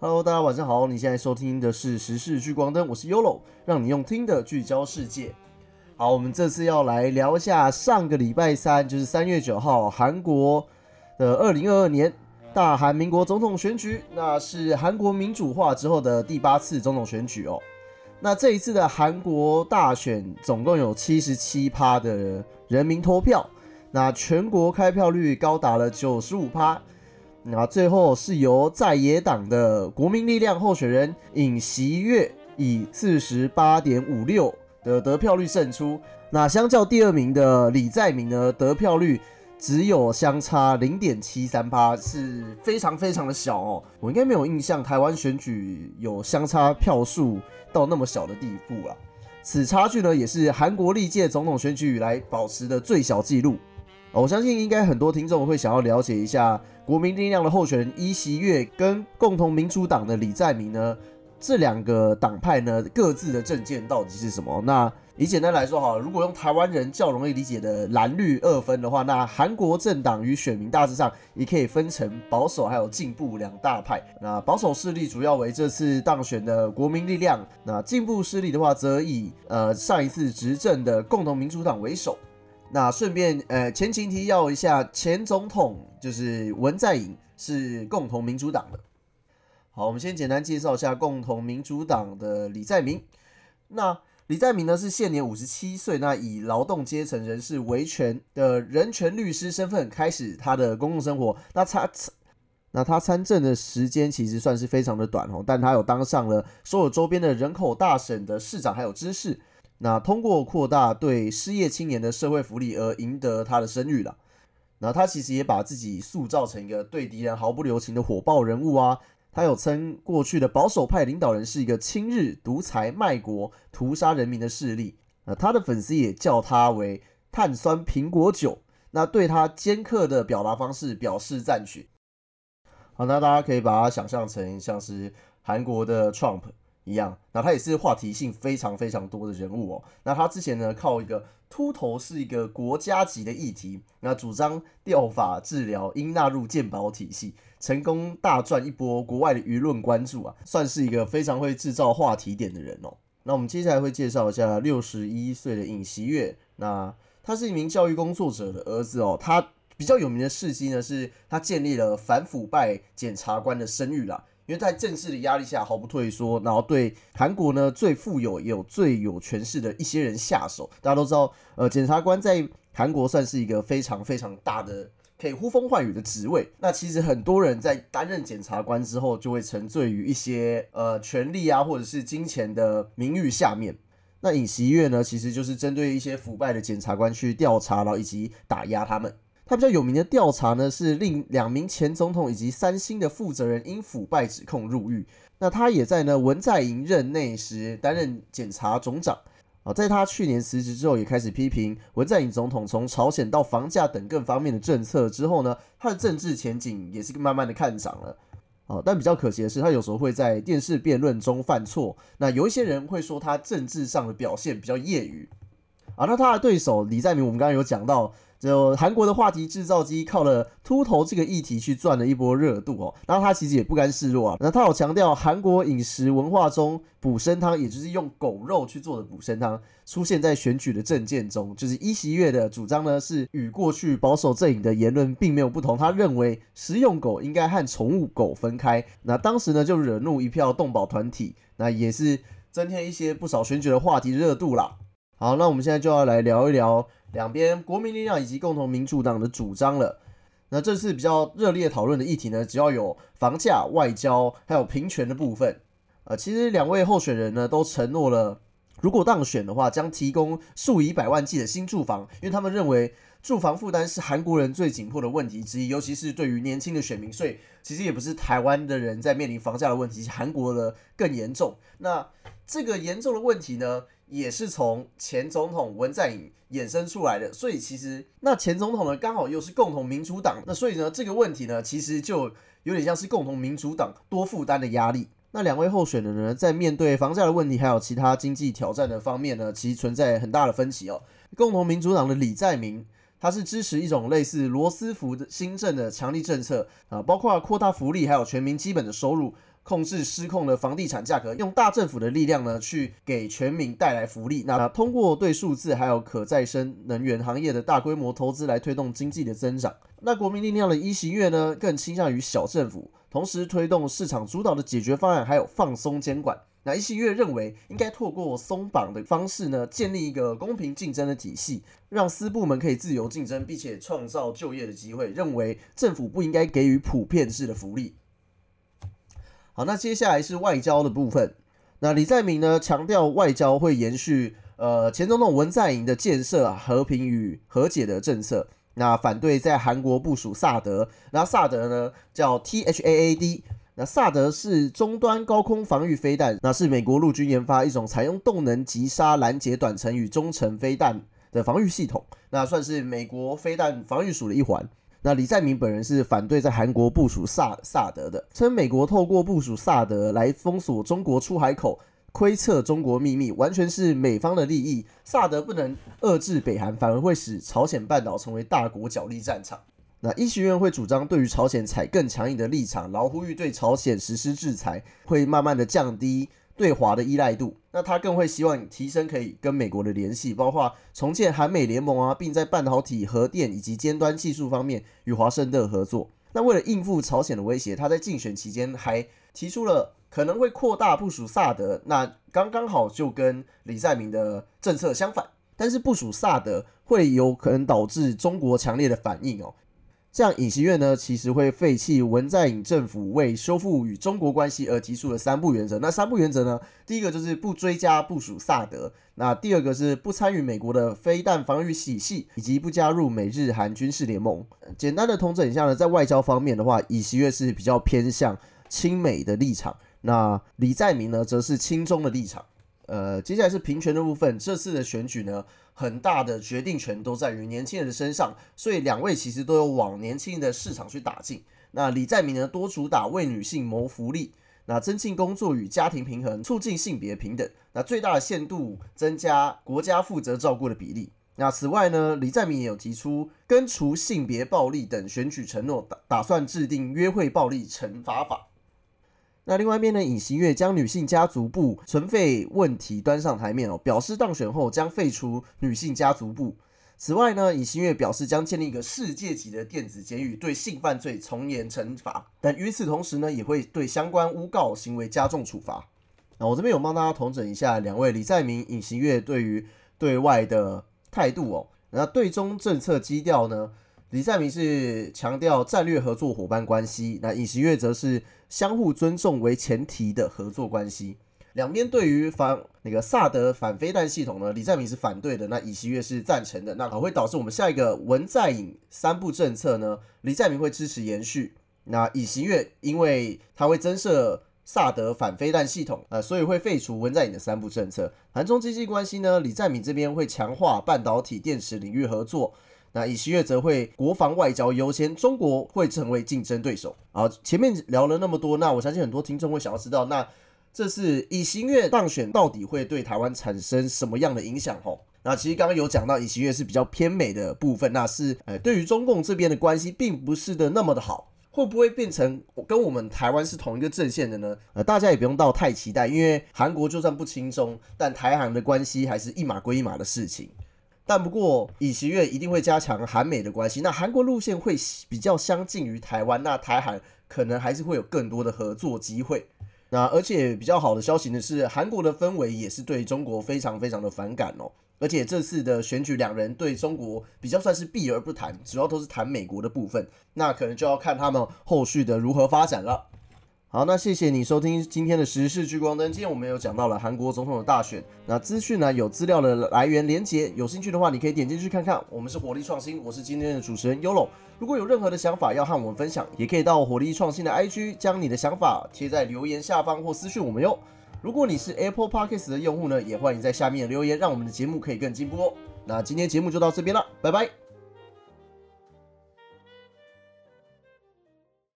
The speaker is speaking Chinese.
Hello，大家晚上好，你现在收听的是时事聚光灯，我是 Yolo，让你用听的聚焦世界。好，我们这次要来聊一下上个礼拜三，就是三月九号，韩国的二零二二年大韩民国总统选举，那是韩国民主化之后的第八次总统选举哦。那这一次的韩国大选总共有七十七趴的人民投票，那全国开票率高达了九十五趴。那最后是由在野党的国民力量候选人尹锡悦以四十八点五六。的得票率胜出，那相较第二名的李在明呢，得票率只有相差零点七三八，是非常非常的小哦。我应该没有印象，台湾选举有相差票数到那么小的地步啊。此差距呢，也是韩国历届总统选举以来保持的最小纪录。我相信应该很多听众会想要了解一下国民力量的候选人伊锡月跟共同民主党的李在明呢。这两个党派呢，各自的政见到底是什么？那以简单来说哈，如果用台湾人较容易理解的蓝绿二分的话，那韩国政党与选民大致上也可以分成保守还有进步两大派。那保守势力主要为这次当选的国民力量，那进步势力的话则以呃上一次执政的共同民主党为首。那顺便呃前情提要一下，前总统就是文在寅是共同民主党的。好，我们先简单介绍一下共同民主党的李在明。那李在明呢是现年五十七岁，那以劳动阶层人士维权的人权律师身份开始他的公共生活。那他那他参政的时间其实算是非常的短哦，但他有当上了所有周边的人口大省的市长还有知事。那通过扩大对失业青年的社会福利而赢得他的声誉了。那他其实也把自己塑造成一个对敌人毫不留情的火爆人物啊。他有称过去的保守派领导人是一个亲日、独裁、卖国、屠杀人民的势力。那他的粉丝也叫他为碳酸苹果酒。那对他尖刻的表达方式表示赞许。好，那大家可以把它想象成像是韩国的 Trump。一样，那他也是话题性非常非常多的人物哦。那他之前呢，靠一个秃头是一个国家级的议题，那主张掉发治疗应纳入健保体系，成功大赚一波国外的舆论关注啊，算是一个非常会制造话题点的人哦。那我们接下来会介绍一下六十一岁的尹锡悦，那他是一名教育工作者的儿子哦。他比较有名的事迹呢，是他建立了反腐败检察官的声誉啦。因为在政治的压力下毫不退缩，然后对韩国呢最富有也有最有权势的一些人下手。大家都知道，呃，检察官在韩国算是一个非常非常大的可以呼风唤雨的职位。那其实很多人在担任检察官之后，就会沉醉于一些呃权力啊或者是金钱的名誉下面。那尹锡悦呢，其实就是针对一些腐败的检察官去调查，然后以及打压他们。他比较有名的调查呢，是令两名前总统以及三星的负责人因腐败指控入狱。那他也在呢文在寅任内时担任检察总长啊，在他去年辞职之后，也开始批评文在寅总统从朝鲜到房价等各方面的政策之后呢，他的政治前景也是慢慢的看涨了。啊，但比较可惜的是，他有时候会在电视辩论中犯错。那有一些人会说他政治上的表现比较业余啊。那他的对手李在明，我们刚刚有讲到。就韩国的话题制造机靠了秃头这个议题去赚了一波热度哦，然后他其实也不甘示弱啊，那他有强调韩国饮食文化中补参汤，也就是用狗肉去做的补参汤，出现在选举的政见中，就是伊席月的主张呢是与过去保守阵营的言论并没有不同，他认为食用狗应该和宠物狗分开，那当时呢就惹怒一票动保团体，那也是增添一些不少选举的话题热度啦。好，那我们现在就要来聊一聊。两边国民力量以及共同民主党的主张了。那这次比较热烈讨论的议题呢，只要有房价、外交，还有平权的部分。呃，其实两位候选人呢，都承诺了，如果当选的话，将提供数以百万计的新住房，因为他们认为住房负担是韩国人最紧迫的问题之一，尤其是对于年轻的选民。所以，其实也不是台湾的人在面临房价的问题，韩国的更严重。那这个严重的问题呢？也是从前总统文在寅衍生出来的，所以其实那前总统呢刚好又是共同民主党，那所以呢这个问题呢其实就有点像是共同民主党多负担的压力。那两位候选人呢在面对房价的问题还有其他经济挑战的方面呢，其实存在很大的分歧哦。共同民主党的李在明，他是支持一种类似罗斯福的新政的强力政策啊，包括扩大福利还有全民基本的收入。控制失控的房地产价格，用大政府的力量呢，去给全民带来福利。那通过对数字还有可再生能源行业的大规模投资来推动经济的增长。那国民力量的一行月呢，更倾向于小政府，同时推动市场主导的解决方案，还有放松监管。那一行月认为，应该透过松绑的方式呢，建立一个公平竞争的体系，让私部门可以自由竞争，并且创造就业的机会。认为政府不应该给予普遍式的福利。好，那接下来是外交的部分。那李在明呢强调外交会延续呃前总统文在寅的建设、和平与和解的政策。那反对在韩国部署萨德。那萨德呢叫 T H A A D。那萨德是终端高空防御飞弹，那是美国陆军研发一种采用动能击杀拦截短程与中程飞弹的防御系统。那算是美国飞弹防御署的一环。那李在明本人是反对在韩国部署萨萨德的，称美国透过部署萨德来封锁中国出海口，窥测中国秘密，完全是美方的利益。萨德不能遏制北韩，反而会使朝鲜半岛成为大国角力战场。那医学院会主张对于朝鲜采更强硬的立场，然后呼吁对朝鲜实施制裁，会慢慢的降低。对华的依赖度，那他更会希望提升可以跟美国的联系，包括重建韩美联盟啊，并在半导体、核电以及尖端技术方面与华盛顿合作。那为了应付朝鲜的威胁，他在竞选期间还提出了可能会扩大部署萨德，那刚刚好就跟李在明的政策相反。但是部署萨德会有可能导致中国强烈的反应哦。这样，尹锡悦呢，其实会废弃文在寅政府为修复与中国关系而提出的三不原则。那三不原则呢？第一个就是不追加部署萨德，那第二个是不参与美国的飞弹防御体系，以及不加入美日韩军事联盟。简单的通整一下呢，在外交方面的话，尹锡悦是比较偏向亲美的立场，那李在明呢，则是亲中的立场。呃，接下来是平权的部分。这次的选举呢，很大的决定权都在于年轻人的身上，所以两位其实都有往年轻人的市场去打进。那李在明呢，多主打为女性谋福利，那增进工作与家庭平衡，促进性别平等，那最大的限度增加国家负责照顾的比例。那此外呢，李在明也有提出根除性别暴力等选举承诺，打打算制定约会暴力惩罚法。那另外一边呢，尹锡悦将女性家族部存废问题端上台面哦，表示当选后将废除女性家族部。此外呢，尹锡悦表示将建立一个世界级的电子监狱，对性犯罪从严惩罚。但与此同时呢，也会对相关诬告行为加重处罚。那我这边有帮大家统整一下两位李在明、尹锡悦对于对外的态度哦。那对中政策基调呢？李在明是强调战略合作伙伴关系，那尹锡悦则是相互尊重为前提的合作关系。两边对于反那个萨德反飞弹系统呢，李在明是反对的，那尹锡悦是赞成的，那可会导致我们下一个文在寅三部政策呢？李在明会支持延续，那尹锡悦因为他会增设萨德反飞弹系统，呃，所以会废除文在寅的三部政策。韩中经济关系呢，李在明这边会强化半导体电池领域合作。那以西月则会国防外交优先，中国会成为竞争对手。好，前面聊了那么多，那我相信很多听众会想要知道，那这次以新月当选到底会对台湾产生什么样的影响？吼，那其实刚刚有讲到以新月是比较偏美的部分，那是呃对于中共这边的关系并不是的那么的好，会不会变成跟我们台湾是同一个阵线的呢？呃，大家也不用到太期待，因为韩国就算不轻松，但台韩的关系还是一码归一码的事情。但不过，以习月一定会加强韩美的关系。那韩国路线会比较相近于台湾，那台韩可能还是会有更多的合作机会。那而且比较好的消息呢是，韩国的氛围也是对中国非常非常的反感哦。而且这次的选举，两人对中国比较算是避而不谈，主要都是谈美国的部分。那可能就要看他们后续的如何发展了。好，那谢谢你收听今天的时事聚光灯。今天我们有讲到了韩国总统的大选，那资讯呢有资料的来源连接，有兴趣的话你可以点进去看看。我们是火力创新，我是今天的主持人 Yolo。如果有任何的想法要和我们分享，也可以到火力创新的 IG 将你的想法贴在留言下方或私讯我们哟。如果你是 Apple Podcast 的用户呢，也欢迎在下面留言，让我们的节目可以更进步哦。那今天节目就到这边了，拜拜。